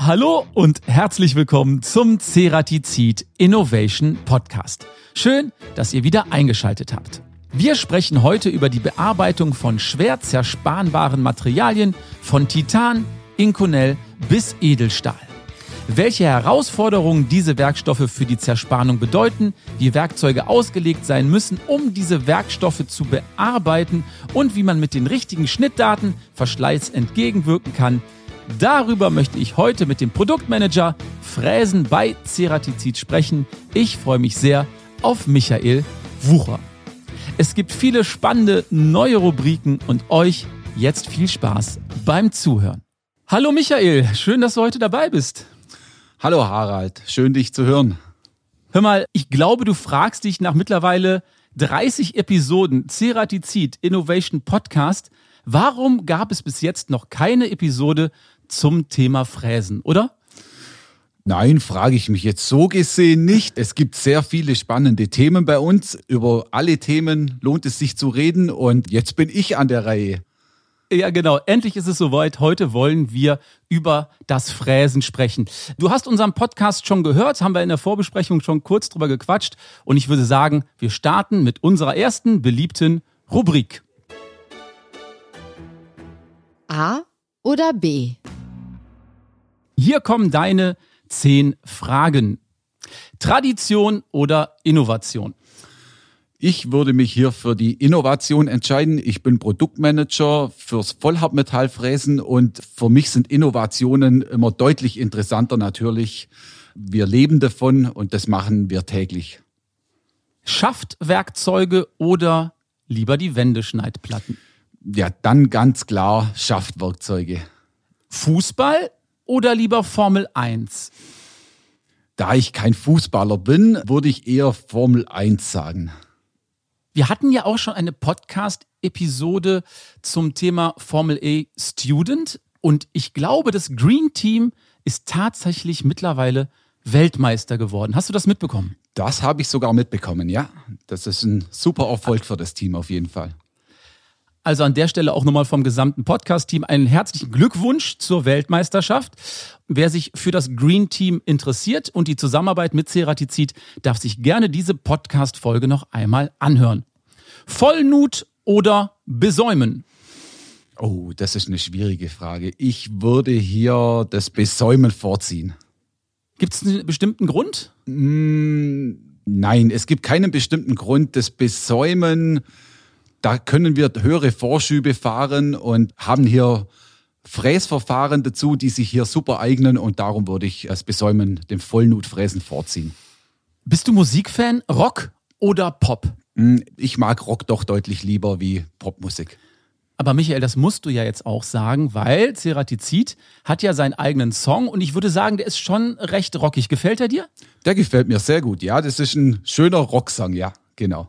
Hallo und herzlich willkommen zum Ceratizid Innovation Podcast. Schön, dass ihr wieder eingeschaltet habt. Wir sprechen heute über die Bearbeitung von schwer zersparenbaren Materialien von Titan, Inconel bis Edelstahl. Welche Herausforderungen diese Werkstoffe für die Zerspannung bedeuten, wie Werkzeuge ausgelegt sein müssen, um diese Werkstoffe zu bearbeiten und wie man mit den richtigen Schnittdaten Verschleiß entgegenwirken kann, Darüber möchte ich heute mit dem Produktmanager Fräsen bei Ceratizid sprechen. Ich freue mich sehr auf Michael Wucher. Es gibt viele spannende neue Rubriken und euch jetzt viel Spaß beim Zuhören. Hallo Michael, schön, dass du heute dabei bist. Hallo Harald, schön dich zu hören. Hör mal, ich glaube, du fragst dich nach mittlerweile 30 Episoden Ceratizid Innovation Podcast, warum gab es bis jetzt noch keine Episode zum Thema Fräsen, oder? Nein, frage ich mich jetzt so gesehen nicht. Es gibt sehr viele spannende Themen bei uns. Über alle Themen lohnt es sich zu reden und jetzt bin ich an der Reihe. Ja, genau. Endlich ist es soweit. Heute wollen wir über das Fräsen sprechen. Du hast unseren Podcast schon gehört, haben wir in der Vorbesprechung schon kurz drüber gequatscht. Und ich würde sagen, wir starten mit unserer ersten beliebten Rubrik. A oder B? Hier kommen deine zehn Fragen. Tradition oder Innovation? Ich würde mich hier für die Innovation entscheiden. Ich bin Produktmanager fürs Vollhartmetallfräsen und für mich sind Innovationen immer deutlich interessanter natürlich. Wir leben davon und das machen wir täglich. Schaftwerkzeuge oder lieber die Wendeschneidplatten? Ja, dann ganz klar Schaftwerkzeuge. Fußball oder lieber Formel 1? Da ich kein Fußballer bin, würde ich eher Formel 1 sagen. Wir hatten ja auch schon eine Podcast-Episode zum Thema Formel E Student und ich glaube, das Green Team ist tatsächlich mittlerweile Weltmeister geworden. Hast du das mitbekommen? Das habe ich sogar mitbekommen, ja. Das ist ein super Erfolg für das Team auf jeden Fall. Also an der Stelle auch nochmal vom gesamten Podcast-Team einen herzlichen Glückwunsch zur Weltmeisterschaft. Wer sich für das Green Team interessiert und die Zusammenarbeit mit Ceratizid, darf sich gerne diese Podcast-Folge noch einmal anhören. Vollnut oder besäumen? Oh, das ist eine schwierige Frage. Ich würde hier das Besäumen vorziehen. Gibt es einen bestimmten Grund? Mm, nein, es gibt keinen bestimmten Grund. Das Besäumen da können wir höhere Vorschübe fahren und haben hier Fräsverfahren dazu, die sich hier super eignen und darum würde ich das Besäumen, dem Vollnutfräsen vorziehen. Bist du Musikfan, Rock oder Pop? Hm, ich mag Rock doch deutlich lieber wie Popmusik. Aber Michael, das musst du ja jetzt auch sagen, weil Ceratizid hat ja seinen eigenen Song und ich würde sagen, der ist schon recht rockig. Gefällt er dir? Der gefällt mir sehr gut, ja. Das ist ein schöner Rocksong, ja, genau.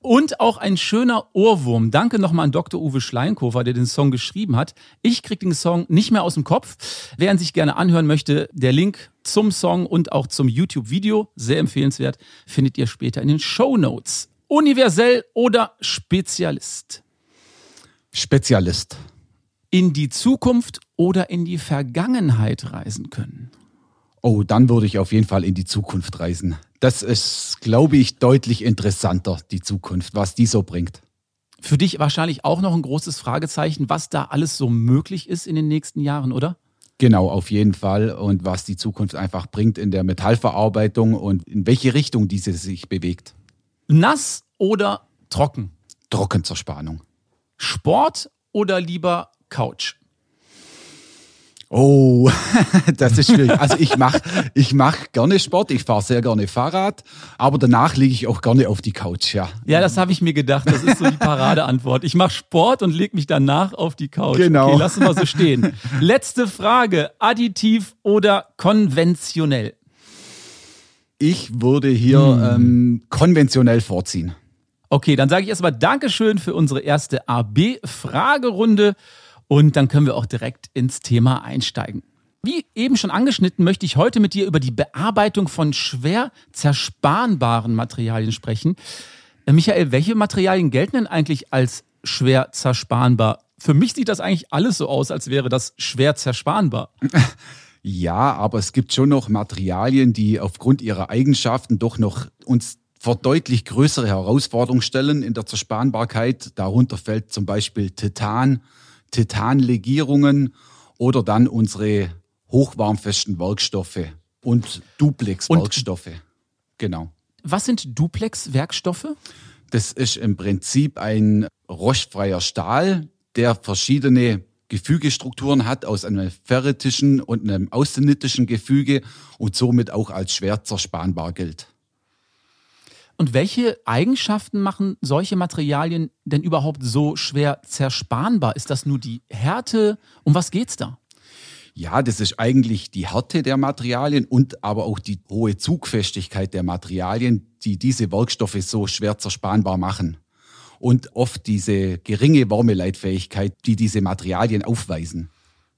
Und auch ein schöner Ohrwurm. Danke nochmal an Dr. Uwe Schleinkofer, der den Song geschrieben hat. Ich kriege den Song nicht mehr aus dem Kopf. Wer ihn sich gerne anhören möchte, der Link zum Song und auch zum YouTube-Video, sehr empfehlenswert, findet ihr später in den Show Notes. Universell oder Spezialist? Spezialist. In die Zukunft oder in die Vergangenheit reisen können? Oh, dann würde ich auf jeden Fall in die Zukunft reisen. Das ist, glaube ich, deutlich interessanter, die Zukunft, was die so bringt. Für dich wahrscheinlich auch noch ein großes Fragezeichen, was da alles so möglich ist in den nächsten Jahren, oder? Genau, auf jeden Fall. Und was die Zukunft einfach bringt in der Metallverarbeitung und in welche Richtung diese sich bewegt. Nass oder trocken? Trocken zur Spannung. Sport oder lieber Couch? Oh, das ist schwierig. Also ich mache ich mach gerne Sport, ich fahre sehr gerne Fahrrad, aber danach liege ich auch gerne auf die Couch, ja. Ja, das habe ich mir gedacht. Das ist so die Paradeantwort. Ich mache Sport und lege mich danach auf die Couch. Genau. Okay, lassen wir so stehen. Letzte Frage. Additiv oder konventionell? Ich würde hier hm. ähm, konventionell vorziehen. Okay, dann sage ich erstmal Dankeschön für unsere erste AB-Fragerunde. Und dann können wir auch direkt ins Thema einsteigen. Wie eben schon angeschnitten, möchte ich heute mit dir über die Bearbeitung von schwer zersparenbaren Materialien sprechen. Äh, Michael, welche Materialien gelten denn eigentlich als schwer zersparenbar Für mich sieht das eigentlich alles so aus, als wäre das schwer zersparenbar. Ja, aber es gibt schon noch Materialien, die aufgrund ihrer Eigenschaften doch noch uns vor deutlich größere Herausforderungen stellen in der Zersparenbarkeit. Darunter fällt zum Beispiel Titan, Titanlegierungen oder dann unsere hochwarmfesten Werkstoffe und Duplex-Werkstoffe. Genau. Was sind Duplex-Werkstoffe? Das ist im Prinzip ein rostfreier Stahl, der verschiedene Gefügestrukturen hat aus einem ferritischen und einem austenitischen Gefüge und somit auch als schwer zerspanbar gilt. Und welche Eigenschaften machen solche Materialien denn überhaupt so schwer zerspanbar? Ist das nur die Härte? Um was geht's da? Ja, das ist eigentlich die Härte der Materialien und aber auch die hohe Zugfestigkeit der Materialien, die diese Werkstoffe so schwer zerspanbar machen. Und oft diese geringe Wärmeleitfähigkeit, die diese Materialien aufweisen.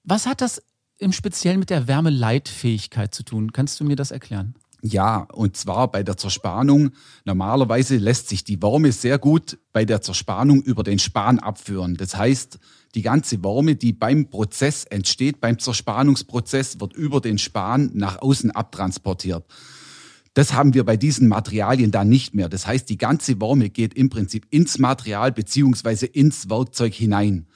Was hat das im Speziellen mit der Wärmeleitfähigkeit zu tun? Kannst du mir das erklären? Ja, und zwar bei der Zerspannung. Normalerweise lässt sich die Wärme sehr gut bei der Zerspannung über den Span abführen. Das heißt, die ganze Wärme, die beim Prozess entsteht, beim Zerspannungsprozess, wird über den Span nach außen abtransportiert. Das haben wir bei diesen Materialien dann nicht mehr. Das heißt, die ganze Wärme geht im Prinzip ins Material beziehungsweise ins Werkzeug hinein.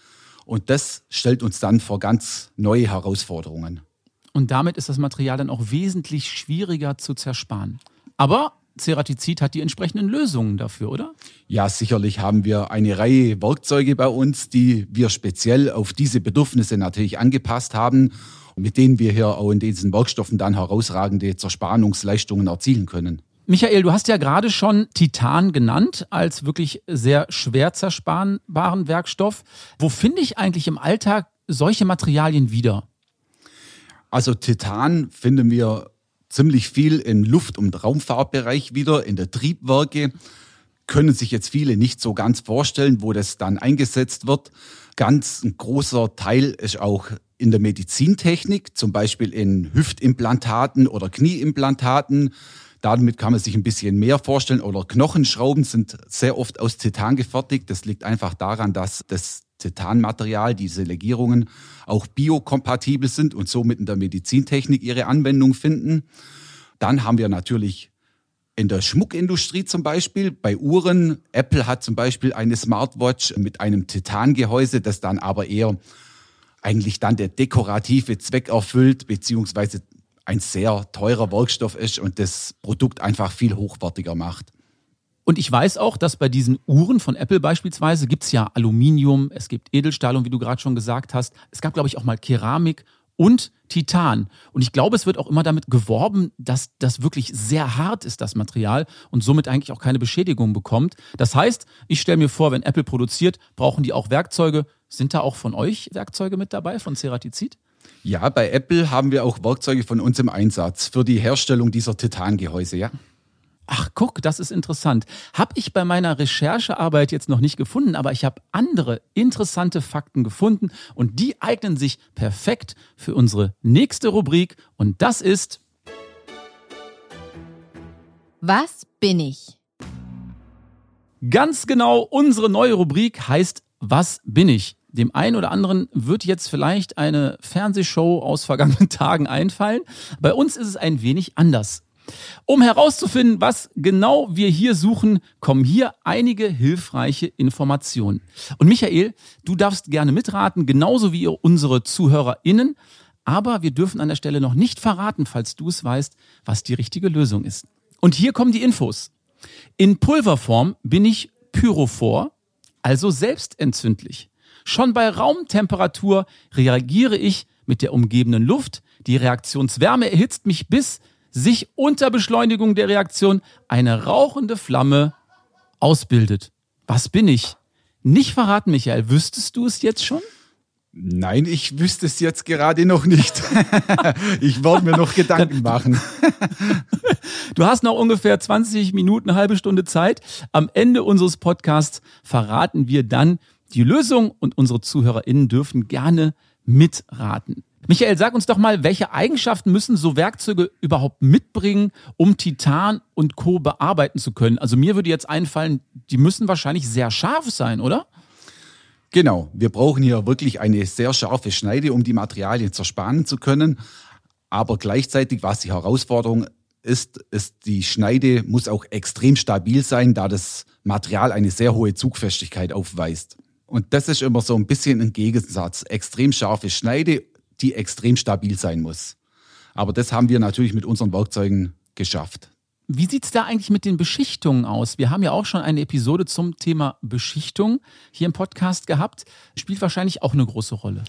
Und das stellt uns dann vor ganz neue Herausforderungen. Und damit ist das Material dann auch wesentlich schwieriger zu zersparen. Aber Ceratizid hat die entsprechenden Lösungen dafür, oder? Ja, sicherlich haben wir eine Reihe Werkzeuge bei uns, die wir speziell auf diese Bedürfnisse natürlich angepasst haben und mit denen wir hier auch in diesen Werkstoffen dann herausragende Zerspannungsleistungen erzielen können. Michael, du hast ja gerade schon Titan genannt als wirklich sehr schwer zersparenbaren Werkstoff. Wo finde ich eigentlich im Alltag solche Materialien wieder? Also Titan finden wir ziemlich viel im Luft- und Raumfahrtbereich wieder, in der Triebwerke. Können sich jetzt viele nicht so ganz vorstellen, wo das dann eingesetzt wird. Ganz ein großer Teil ist auch in der Medizintechnik, zum Beispiel in Hüftimplantaten oder Knieimplantaten. Damit kann man sich ein bisschen mehr vorstellen. Oder Knochenschrauben sind sehr oft aus Titan gefertigt. Das liegt einfach daran, dass das Titanmaterial, diese Legierungen, auch biokompatibel sind und somit in der Medizintechnik ihre Anwendung finden. Dann haben wir natürlich in der Schmuckindustrie zum Beispiel, bei Uhren, Apple hat zum Beispiel eine Smartwatch mit einem Titangehäuse, das dann aber eher eigentlich dann der dekorative Zweck erfüllt, beziehungsweise ein sehr teurer Werkstoff ist und das Produkt einfach viel hochwertiger macht. Und ich weiß auch, dass bei diesen Uhren von Apple beispielsweise gibt es ja Aluminium, es gibt Edelstahl und wie du gerade schon gesagt hast, es gab, glaube ich, auch mal Keramik und Titan. Und ich glaube, es wird auch immer damit geworben, dass das wirklich sehr hart ist, das Material, und somit eigentlich auch keine Beschädigung bekommt. Das heißt, ich stelle mir vor, wenn Apple produziert, brauchen die auch Werkzeuge. Sind da auch von euch Werkzeuge mit dabei, von Ceratizid? Ja, bei Apple haben wir auch Werkzeuge von uns im Einsatz für die Herstellung dieser Titangehäuse, ja. Ach, guck, das ist interessant. Hab ich bei meiner Recherchearbeit jetzt noch nicht gefunden, aber ich habe andere interessante Fakten gefunden und die eignen sich perfekt für unsere nächste Rubrik und das ist Was bin ich? Ganz genau, unsere neue Rubrik heißt Was bin ich? Dem einen oder anderen wird jetzt vielleicht eine Fernsehshow aus vergangenen Tagen einfallen. Bei uns ist es ein wenig anders. Um herauszufinden, was genau wir hier suchen, kommen hier einige hilfreiche Informationen. Und Michael, du darfst gerne mitraten, genauso wie unsere ZuhörerInnen. Aber wir dürfen an der Stelle noch nicht verraten, falls du es weißt, was die richtige Lösung ist. Und hier kommen die Infos. In Pulverform bin ich pyrophor, also selbstentzündlich. Schon bei Raumtemperatur reagiere ich mit der umgebenden Luft. Die Reaktionswärme erhitzt mich bis sich unter Beschleunigung der Reaktion eine rauchende Flamme ausbildet. Was bin ich? Nicht verraten, Michael. Wüsstest du es jetzt schon? Nein, ich wüsste es jetzt gerade noch nicht. ich wollte mir noch Gedanken machen. du hast noch ungefähr 20 Minuten, eine halbe Stunde Zeit. Am Ende unseres Podcasts verraten wir dann die Lösung und unsere ZuhörerInnen dürfen gerne mitraten. Michael, sag uns doch mal, welche Eigenschaften müssen so Werkzeuge überhaupt mitbringen, um Titan und Co. bearbeiten zu können? Also mir würde jetzt einfallen, die müssen wahrscheinlich sehr scharf sein, oder? Genau, wir brauchen hier wirklich eine sehr scharfe Schneide, um die Materialien zerspanen zu können. Aber gleichzeitig, was die Herausforderung ist, ist, die Schneide muss auch extrem stabil sein, da das Material eine sehr hohe Zugfestigkeit aufweist. Und das ist immer so ein bisschen ein Gegensatz. Extrem scharfe Schneide, die extrem stabil sein muss. Aber das haben wir natürlich mit unseren Werkzeugen geschafft. Wie sieht es da eigentlich mit den Beschichtungen aus? Wir haben ja auch schon eine Episode zum Thema Beschichtung hier im Podcast gehabt. Spielt wahrscheinlich auch eine große Rolle.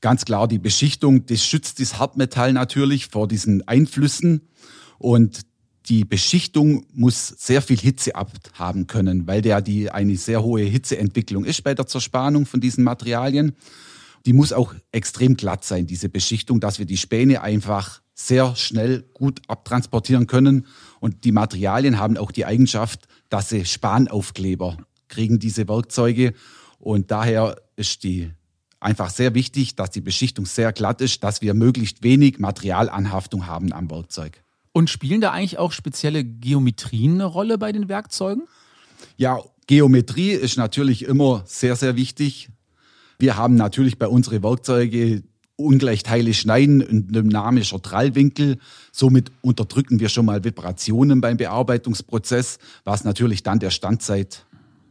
Ganz klar, die Beschichtung, das schützt das Hartmetall natürlich vor diesen Einflüssen. Und die Beschichtung muss sehr viel Hitze abhaben können, weil der die eine sehr hohe Hitzeentwicklung ist bei der Zerspannung von diesen Materialien. Die muss auch extrem glatt sein, diese Beschichtung, dass wir die Späne einfach sehr schnell gut abtransportieren können. Und die Materialien haben auch die Eigenschaft, dass sie Spanaufkleber kriegen, diese Werkzeuge. Und daher ist die einfach sehr wichtig, dass die Beschichtung sehr glatt ist, dass wir möglichst wenig Materialanhaftung haben am Werkzeug. Und spielen da eigentlich auch spezielle Geometrien eine Rolle bei den Werkzeugen? Ja, Geometrie ist natürlich immer sehr, sehr wichtig. Wir haben natürlich bei unseren Werkzeugen Ungleichteile schneiden, ein dynamischer Trallwinkel. Somit unterdrücken wir schon mal Vibrationen beim Bearbeitungsprozess, was natürlich dann der Standzeit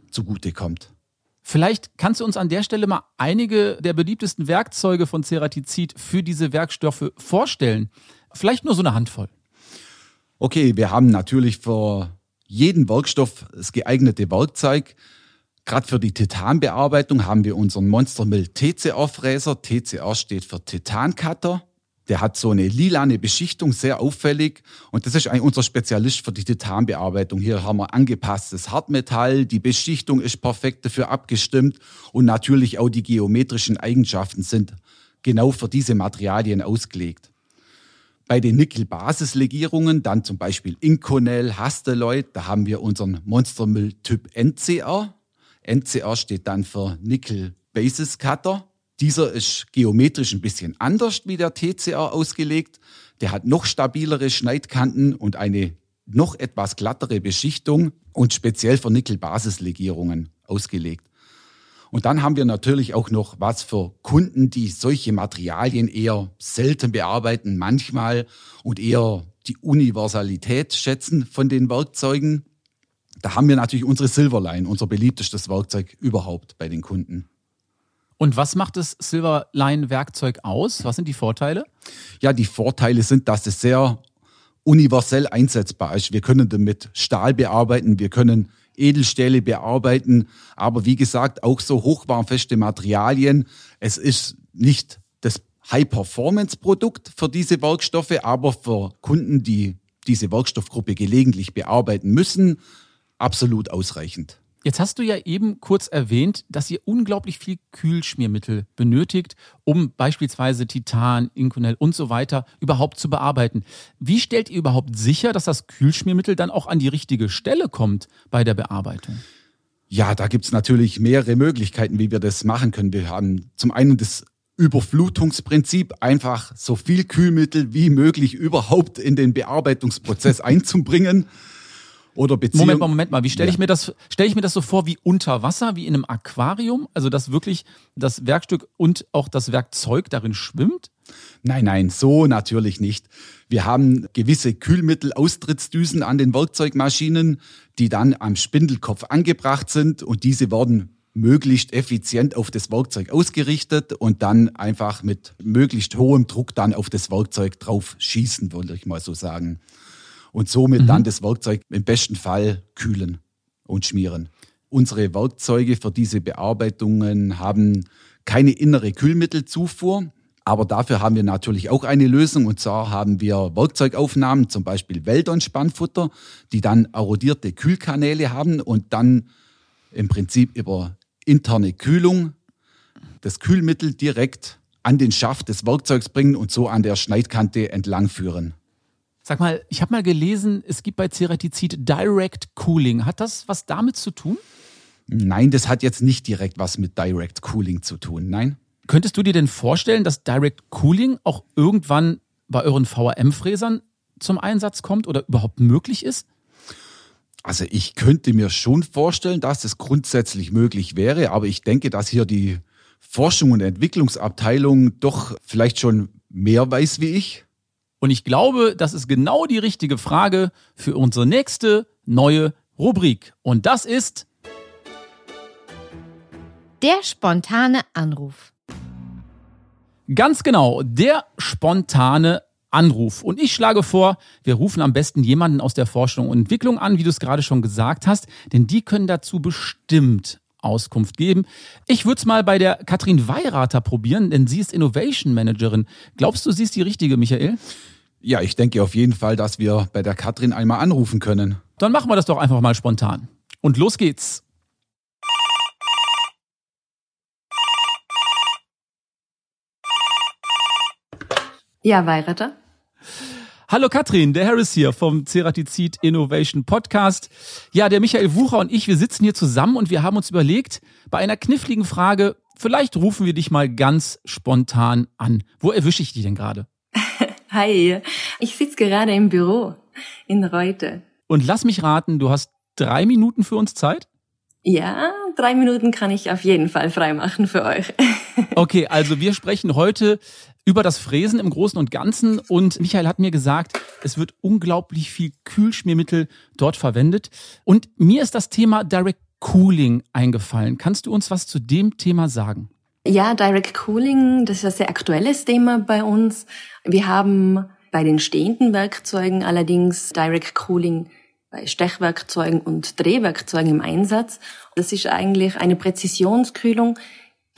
zugutekommt. Vielleicht kannst du uns an der Stelle mal einige der beliebtesten Werkzeuge von Ceratizid für diese Werkstoffe vorstellen. Vielleicht nur so eine Handvoll. Okay, wir haben natürlich für jeden Werkstoff das geeignete Werkzeug. Gerade für die Titanbearbeitung haben wir unseren Monster Mill TCR-Fräser. TCR steht für Titancutter. Der hat so eine lilane Beschichtung, sehr auffällig. Und das ist eigentlich unser Spezialist für die Titanbearbeitung. Hier haben wir angepasstes Hartmetall. Die Beschichtung ist perfekt dafür abgestimmt. Und natürlich auch die geometrischen Eigenschaften sind genau für diese Materialien ausgelegt. Bei den Nickel-Basislegierungen, dann zum Beispiel Inconel, Hasteloid, da haben wir unseren Monstermüll Typ NCR. NCR steht dann für Nickel Basis Cutter. Dieser ist geometrisch ein bisschen anders wie der TCR ausgelegt. Der hat noch stabilere Schneidkanten und eine noch etwas glattere Beschichtung und speziell für Nickel-Basislegierungen ausgelegt. Und dann haben wir natürlich auch noch was für Kunden, die solche Materialien eher selten bearbeiten, manchmal und eher die Universalität schätzen von den Werkzeugen. Da haben wir natürlich unsere Silverline, unser beliebtestes Werkzeug überhaupt bei den Kunden. Und was macht das Silverline-Werkzeug aus? Was sind die Vorteile? Ja, die Vorteile sind, dass es sehr universell einsetzbar ist. Wir können damit Stahl bearbeiten, wir können Edelstähle bearbeiten, aber wie gesagt, auch so hochwarmfeste Materialien. Es ist nicht das High-Performance-Produkt für diese Werkstoffe, aber für Kunden, die diese Werkstoffgruppe gelegentlich bearbeiten müssen, absolut ausreichend. Jetzt hast du ja eben kurz erwähnt, dass ihr unglaublich viel Kühlschmiermittel benötigt, um beispielsweise Titan, Inconel und so weiter überhaupt zu bearbeiten. Wie stellt ihr überhaupt sicher, dass das Kühlschmiermittel dann auch an die richtige Stelle kommt bei der Bearbeitung? Ja, da gibt es natürlich mehrere Möglichkeiten, wie wir das machen können. Wir haben zum einen das Überflutungsprinzip, einfach so viel Kühlmittel wie möglich überhaupt in den Bearbeitungsprozess einzubringen. Oder Beziehung. Moment mal, Moment mal. Wie stelle ich mir das, stelle ich mir das so vor wie unter Wasser, wie in einem Aquarium? Also, dass wirklich das Werkstück und auch das Werkzeug darin schwimmt? Nein, nein, so natürlich nicht. Wir haben gewisse Kühlmittelaustrittsdüsen an den Werkzeugmaschinen, die dann am Spindelkopf angebracht sind und diese werden möglichst effizient auf das Werkzeug ausgerichtet und dann einfach mit möglichst hohem Druck dann auf das Werkzeug drauf schießen, würde ich mal so sagen und somit mhm. dann das Werkzeug im besten Fall kühlen und schmieren. Unsere Werkzeuge für diese Bearbeitungen haben keine innere Kühlmittelzufuhr, aber dafür haben wir natürlich auch eine Lösung und zwar haben wir Werkzeugaufnahmen, zum Beispiel Weldon-Spannfutter, die dann erodierte Kühlkanäle haben und dann im Prinzip über interne Kühlung das Kühlmittel direkt an den Schaft des Werkzeugs bringen und so an der Schneidkante entlang führen. Sag mal, ich habe mal gelesen, es gibt bei Ceratizid Direct Cooling. Hat das was damit zu tun? Nein, das hat jetzt nicht direkt was mit Direct Cooling zu tun. Nein. Könntest du dir denn vorstellen, dass Direct Cooling auch irgendwann bei euren VRM-Fräsern zum Einsatz kommt oder überhaupt möglich ist? Also ich könnte mir schon vorstellen, dass es grundsätzlich möglich wäre, aber ich denke, dass hier die Forschung und Entwicklungsabteilung doch vielleicht schon mehr weiß wie ich. Und ich glaube, das ist genau die richtige Frage für unsere nächste neue Rubrik. Und das ist Der spontane Anruf. Ganz genau, der spontane Anruf. Und ich schlage vor, wir rufen am besten jemanden aus der Forschung und Entwicklung an, wie du es gerade schon gesagt hast, denn die können dazu bestimmt Auskunft geben. Ich würde es mal bei der Katrin Weirater probieren, denn sie ist Innovation Managerin. Glaubst du, sie ist die richtige, Michael? Ja, ich denke auf jeden Fall, dass wir bei der Katrin einmal anrufen können. Dann machen wir das doch einfach mal spontan. Und los geht's. Ja, Weirater. Hallo Katrin, der Harris hier vom Ceratizid Innovation Podcast. Ja, der Michael Wucher und ich, wir sitzen hier zusammen und wir haben uns überlegt, bei einer kniffligen Frage, vielleicht rufen wir dich mal ganz spontan an. Wo erwische ich dich denn gerade? Hi, ich sitze gerade im Büro in Reute. Und lass mich raten, du hast drei Minuten für uns Zeit? Ja, drei Minuten kann ich auf jeden Fall freimachen für euch. Okay, also wir sprechen heute über das Fräsen im Großen und Ganzen und Michael hat mir gesagt, es wird unglaublich viel Kühlschmiermittel dort verwendet und mir ist das Thema Direct Cooling eingefallen. Kannst du uns was zu dem Thema sagen? Ja, Direct Cooling, das ist ein sehr aktuelles Thema bei uns. Wir haben bei den stehenden Werkzeugen allerdings Direct Cooling bei Stechwerkzeugen und Drehwerkzeugen im Einsatz. Das ist eigentlich eine Präzisionskühlung,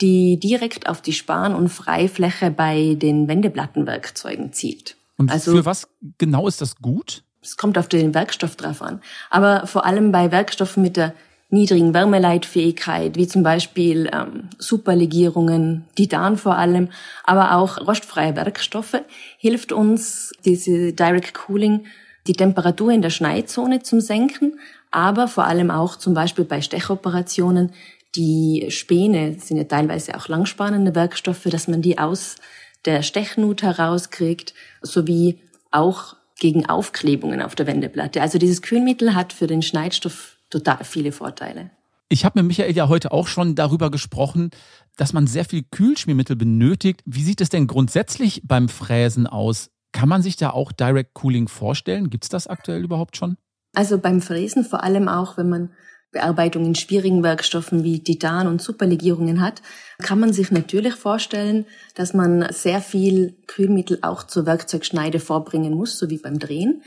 die direkt auf die Span- und Freifläche bei den Wendeplattenwerkzeugen zielt. Und also, für was genau ist das gut? Es kommt auf den Werkstoff drauf an. Aber vor allem bei Werkstoffen mit der niedrigen Wärmeleitfähigkeit, wie zum Beispiel ähm, Superlegierungen, Titan vor allem, aber auch rostfreie Werkstoffe, hilft uns diese Direct Cooling, die Temperatur in der Schneidzone zum Senken, aber vor allem auch zum Beispiel bei Stechoperationen die Späne sind ja teilweise auch langspannende Werkstoffe, dass man die aus der Stechnut herauskriegt, sowie auch gegen Aufklebungen auf der Wendeplatte. Also dieses Kühlmittel hat für den Schneidstoff total viele Vorteile. Ich habe mit Michael ja heute auch schon darüber gesprochen, dass man sehr viel Kühlschmiermittel benötigt. Wie sieht es denn grundsätzlich beim Fräsen aus? Kann man sich da auch Direct Cooling vorstellen? Gibt es das aktuell überhaupt schon? Also beim Fräsen vor allem auch, wenn man Bearbeitung in schwierigen Werkstoffen wie Titan und Superlegierungen hat, kann man sich natürlich vorstellen, dass man sehr viel Kühlmittel auch zur Werkzeugschneide vorbringen muss, so wie beim Drehen.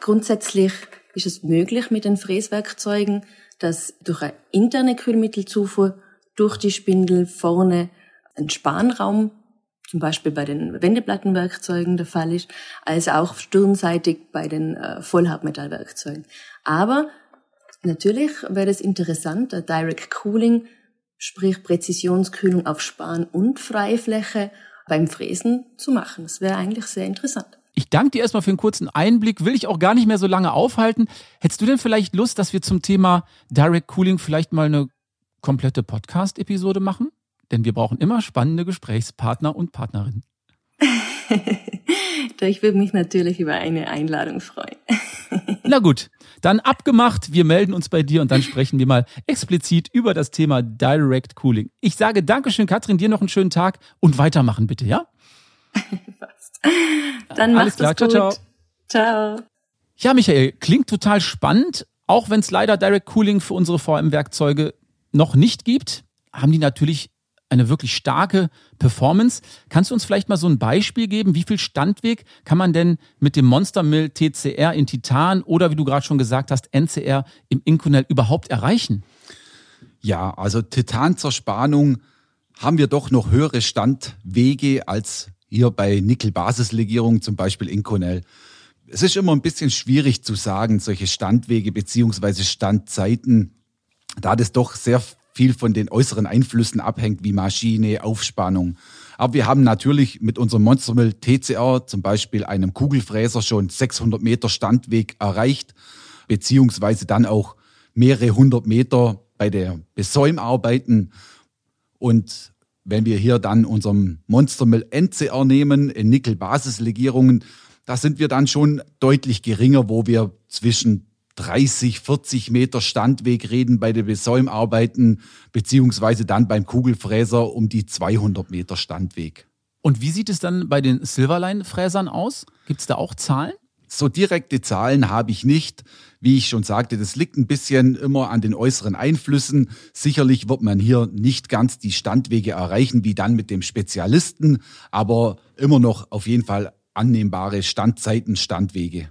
Grundsätzlich ist es möglich mit den Fräswerkzeugen, dass durch eine interne Kühlmittelzufuhr durch die Spindel vorne ein Spanraum zum Beispiel bei den Wendeplattenwerkzeugen der Fall ist, als auch stirnseitig bei den äh, Vollhartmetallwerkzeugen. Aber Natürlich wäre es interessant, Direct Cooling, sprich Präzisionskühlung auf Span- und Freifläche beim Fräsen zu machen. Das wäre eigentlich sehr interessant. Ich danke dir erstmal für einen kurzen Einblick, will ich auch gar nicht mehr so lange aufhalten. Hättest du denn vielleicht Lust, dass wir zum Thema Direct Cooling vielleicht mal eine komplette Podcast-Episode machen? Denn wir brauchen immer spannende Gesprächspartner und Partnerinnen. ich würde mich natürlich über eine Einladung freuen. Na gut, dann abgemacht. Wir melden uns bei dir und dann sprechen wir mal explizit über das Thema Direct Cooling. Ich sage Dankeschön, Katrin, dir noch einen schönen Tag und weitermachen bitte, ja? Dann mach's klar. Gut. Ciao, ciao. Ciao. Ja, Michael, klingt total spannend. Auch wenn es leider Direct Cooling für unsere VM-Werkzeuge noch nicht gibt, haben die natürlich eine wirklich starke Performance. Kannst du uns vielleicht mal so ein Beispiel geben? Wie viel Standweg kann man denn mit dem Monster Mill TCR in Titan oder wie du gerade schon gesagt hast, NCR im Inconel überhaupt erreichen? Ja, also Titanzerspannung haben wir doch noch höhere Standwege als hier bei Nickel-Basislegierung, zum Beispiel Inconel. Es ist immer ein bisschen schwierig zu sagen, solche Standwege beziehungsweise Standzeiten, da das doch sehr viel von den äußeren Einflüssen abhängt, wie Maschine, Aufspannung. Aber wir haben natürlich mit unserem Monstermill TCR, zum Beispiel einem Kugelfräser, schon 600 Meter Standweg erreicht, beziehungsweise dann auch mehrere hundert Meter bei der Besäumarbeiten. Und wenn wir hier dann unserem Monstermill NCR nehmen, in Nickel-Basislegierungen, da sind wir dann schon deutlich geringer, wo wir zwischen 30, 40 Meter Standweg reden bei den Besäumarbeiten, beziehungsweise dann beim Kugelfräser um die 200 Meter Standweg. Und wie sieht es dann bei den Silverline-Fräsern aus? Gibt es da auch Zahlen? So direkte Zahlen habe ich nicht. Wie ich schon sagte, das liegt ein bisschen immer an den äußeren Einflüssen. Sicherlich wird man hier nicht ganz die Standwege erreichen wie dann mit dem Spezialisten, aber immer noch auf jeden Fall annehmbare Standzeiten, Standwege.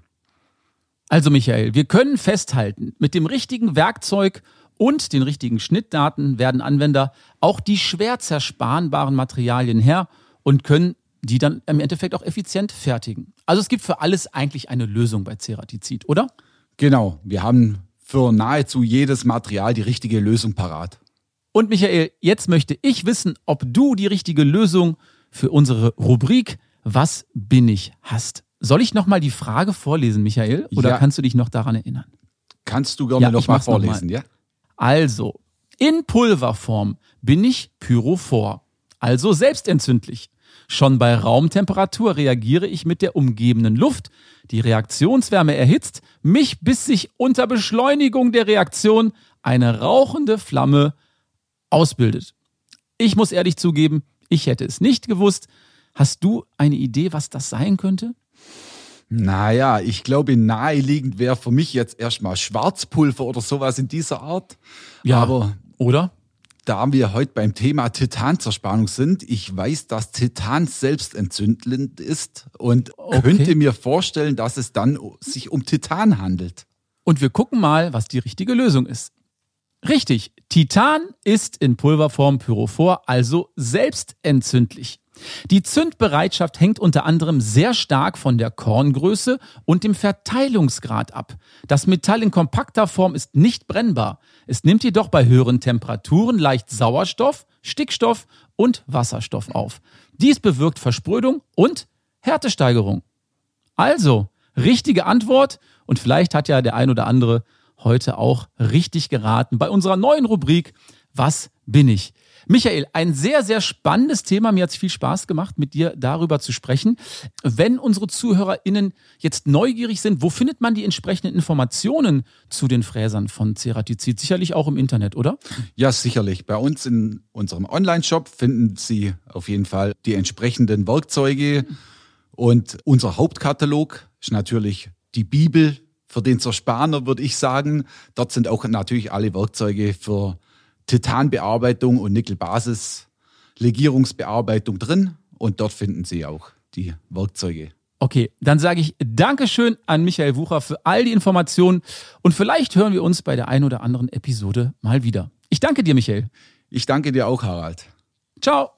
Also Michael, wir können festhalten, mit dem richtigen Werkzeug und den richtigen Schnittdaten werden Anwender auch die schwer zersparenbaren Materialien her und können die dann im Endeffekt auch effizient fertigen. Also es gibt für alles eigentlich eine Lösung bei Ceratizid, oder? Genau, wir haben für nahezu jedes Material die richtige Lösung parat. Und Michael, jetzt möchte ich wissen, ob du die richtige Lösung für unsere Rubrik Was bin ich hast. Soll ich nochmal die Frage vorlesen, Michael? Oder ja. kannst du dich noch daran erinnern? Kannst du gerne ja, nochmal vorlesen, noch mal. ja? Also, in Pulverform bin ich pyrophor, also selbstentzündlich. Schon bei Raumtemperatur reagiere ich mit der umgebenden Luft. Die Reaktionswärme erhitzt mich, bis sich unter Beschleunigung der Reaktion eine rauchende Flamme ausbildet. Ich muss ehrlich zugeben, ich hätte es nicht gewusst. Hast du eine Idee, was das sein könnte? Naja, ich glaube, naheliegend wäre für mich jetzt erstmal Schwarzpulver oder sowas in dieser Art. Ja, aber oder? Da wir heute beim Thema Titanzerspannung sind, ich weiß, dass Titan selbst entzündend ist und okay. könnte mir vorstellen, dass es dann sich um Titan handelt. Und wir gucken mal, was die richtige Lösung ist. Richtig, Titan ist in Pulverform Pyrophor, also selbstentzündlich. Die Zündbereitschaft hängt unter anderem sehr stark von der Korngröße und dem Verteilungsgrad ab. Das Metall in kompakter Form ist nicht brennbar. Es nimmt jedoch bei höheren Temperaturen leicht Sauerstoff, Stickstoff und Wasserstoff auf. Dies bewirkt Versprödung und Härtesteigerung. Also, richtige Antwort und vielleicht hat ja der ein oder andere heute auch richtig geraten bei unserer neuen Rubrik Was bin ich? Michael, ein sehr, sehr spannendes Thema. Mir hat es viel Spaß gemacht, mit dir darüber zu sprechen. Wenn unsere ZuhörerInnen jetzt neugierig sind, wo findet man die entsprechenden Informationen zu den Fräsern von Ceratizid? Sicherlich auch im Internet, oder? Ja, sicherlich. Bei uns in unserem Online-Shop finden Sie auf jeden Fall die entsprechenden Werkzeuge. Und unser Hauptkatalog ist natürlich die Bibel für den Zerspaner, würde ich sagen. Dort sind auch natürlich alle Werkzeuge für Titanbearbeitung und Nickelbasis Legierungsbearbeitung drin und dort finden Sie auch die Werkzeuge. Okay, dann sage ich Dankeschön an Michael Wucher für all die Informationen und vielleicht hören wir uns bei der einen oder anderen Episode mal wieder. Ich danke dir, Michael. Ich danke dir auch, Harald. Ciao.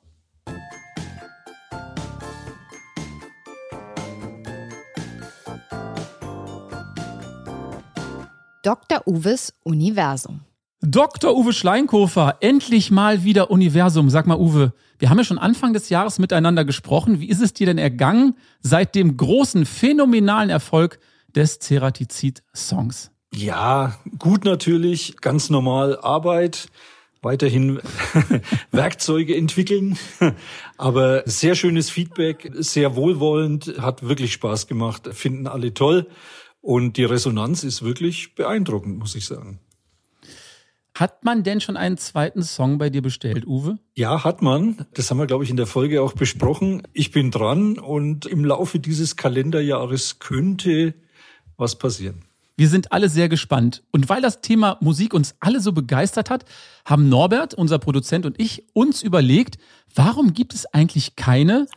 Dr. Uwes Universum. Dr. Uwe Schleinkofer, endlich mal wieder Universum. Sag mal, Uwe, wir haben ja schon Anfang des Jahres miteinander gesprochen. Wie ist es dir denn ergangen seit dem großen, phänomenalen Erfolg des Ceratizid-Songs? Ja, gut natürlich, ganz normal Arbeit, weiterhin Werkzeuge entwickeln, aber sehr schönes Feedback, sehr wohlwollend, hat wirklich Spaß gemacht, finden alle toll und die Resonanz ist wirklich beeindruckend, muss ich sagen. Hat man denn schon einen zweiten Song bei dir bestellt, Uwe? Ja, hat man. Das haben wir, glaube ich, in der Folge auch besprochen. Ich bin dran und im Laufe dieses Kalenderjahres könnte was passieren. Wir sind alle sehr gespannt. Und weil das Thema Musik uns alle so begeistert hat, haben Norbert, unser Produzent und ich uns überlegt, warum gibt es eigentlich keine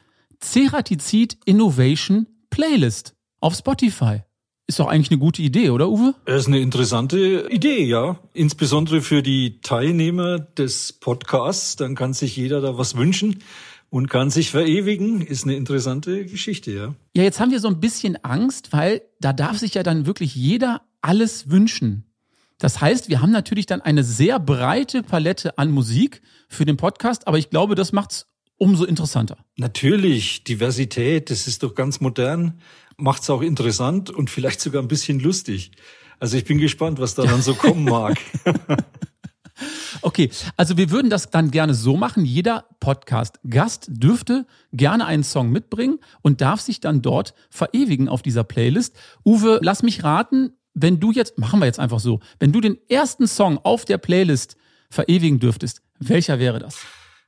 Ceratizid Innovation Playlist auf Spotify? Ist doch eigentlich eine gute Idee, oder Uwe? Das ist eine interessante Idee, ja. Insbesondere für die Teilnehmer des Podcasts. Dann kann sich jeder da was wünschen und kann sich verewigen. Ist eine interessante Geschichte, ja. Ja, jetzt haben wir so ein bisschen Angst, weil da darf sich ja dann wirklich jeder alles wünschen. Das heißt, wir haben natürlich dann eine sehr breite Palette an Musik für den Podcast, aber ich glaube, das macht's umso interessanter. Natürlich, Diversität, das ist doch ganz modern macht es auch interessant und vielleicht sogar ein bisschen lustig. Also ich bin gespannt, was da dann so kommen mag. Okay, also wir würden das dann gerne so machen. Jeder Podcast-Gast dürfte gerne einen Song mitbringen und darf sich dann dort verewigen auf dieser Playlist. Uwe, lass mich raten, wenn du jetzt, machen wir jetzt einfach so, wenn du den ersten Song auf der Playlist verewigen dürftest, welcher wäre das?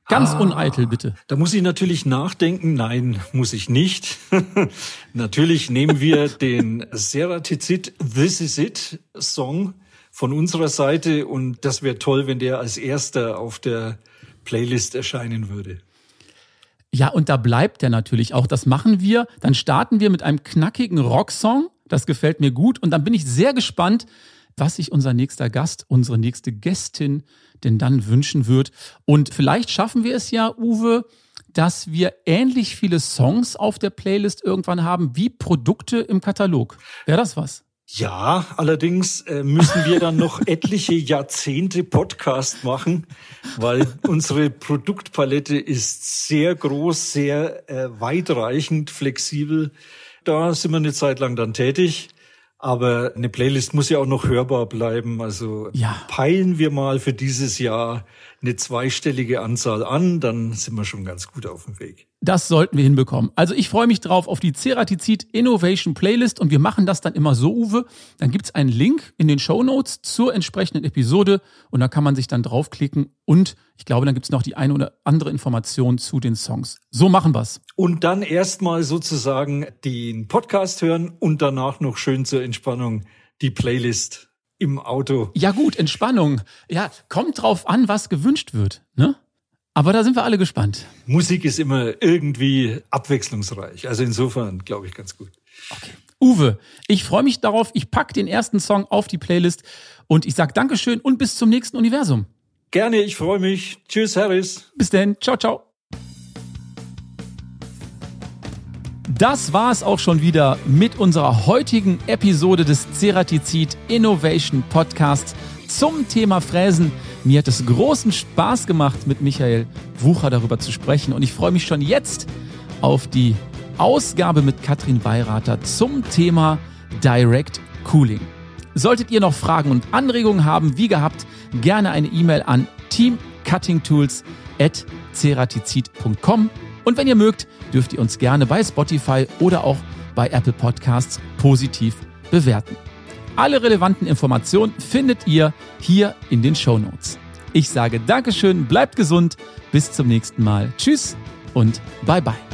Ganz ah, uneitel, bitte. Da muss ich natürlich nachdenken. Nein, muss ich nicht. natürlich nehmen wir den Seratizid This Is It Song von unserer Seite und das wäre toll, wenn der als erster auf der Playlist erscheinen würde. Ja, und da bleibt der natürlich auch. Das machen wir. Dann starten wir mit einem knackigen Rocksong. Das gefällt mir gut. Und dann bin ich sehr gespannt, was sich unser nächster Gast, unsere nächste Gästin denn dann wünschen wird. Und vielleicht schaffen wir es ja, Uwe, dass wir ähnlich viele Songs auf der Playlist irgendwann haben wie Produkte im Katalog. Wäre das was? Ja, allerdings äh, müssen wir dann noch etliche Jahrzehnte Podcast machen, weil unsere Produktpalette ist sehr groß, sehr äh, weitreichend, flexibel. Da sind wir eine Zeit lang dann tätig. Aber eine Playlist muss ja auch noch hörbar bleiben. Also ja. peilen wir mal für dieses Jahr eine zweistellige Anzahl an, dann sind wir schon ganz gut auf dem Weg. Das sollten wir hinbekommen. Also ich freue mich drauf auf die Ceratizid Innovation Playlist und wir machen das dann immer so, Uwe. Dann gibt's einen Link in den Show Notes zur entsprechenden Episode und da kann man sich dann draufklicken und ich glaube, dann gibt's noch die eine oder andere Information zu den Songs. So machen wir's. Und dann erstmal sozusagen den Podcast hören und danach noch schön zur Entspannung die Playlist im Auto. Ja gut, Entspannung. Ja, kommt drauf an, was gewünscht wird. Ne? Aber da sind wir alle gespannt. Musik ist immer irgendwie abwechslungsreich. Also insofern glaube ich ganz gut. Okay. Uwe, ich freue mich darauf. Ich packe den ersten Song auf die Playlist und ich sage Dankeschön und bis zum nächsten Universum. Gerne, ich freue mich. Tschüss, Harris. Bis denn. Ciao, ciao. Das war es auch schon wieder mit unserer heutigen Episode des Ceratizid Innovation Podcasts zum Thema Fräsen. Mir hat es großen Spaß gemacht, mit Michael Wucher darüber zu sprechen und ich freue mich schon jetzt auf die Ausgabe mit Katrin Weirater zum Thema Direct Cooling. Solltet ihr noch Fragen und Anregungen haben, wie gehabt, gerne eine E-Mail an teamcuttingtools.ceratizid.com und wenn ihr mögt, dürft ihr uns gerne bei Spotify oder auch bei Apple Podcasts positiv bewerten. Alle relevanten Informationen findet ihr hier in den Show Notes. Ich sage Dankeschön, bleibt gesund, bis zum nächsten Mal. Tschüss und bye bye.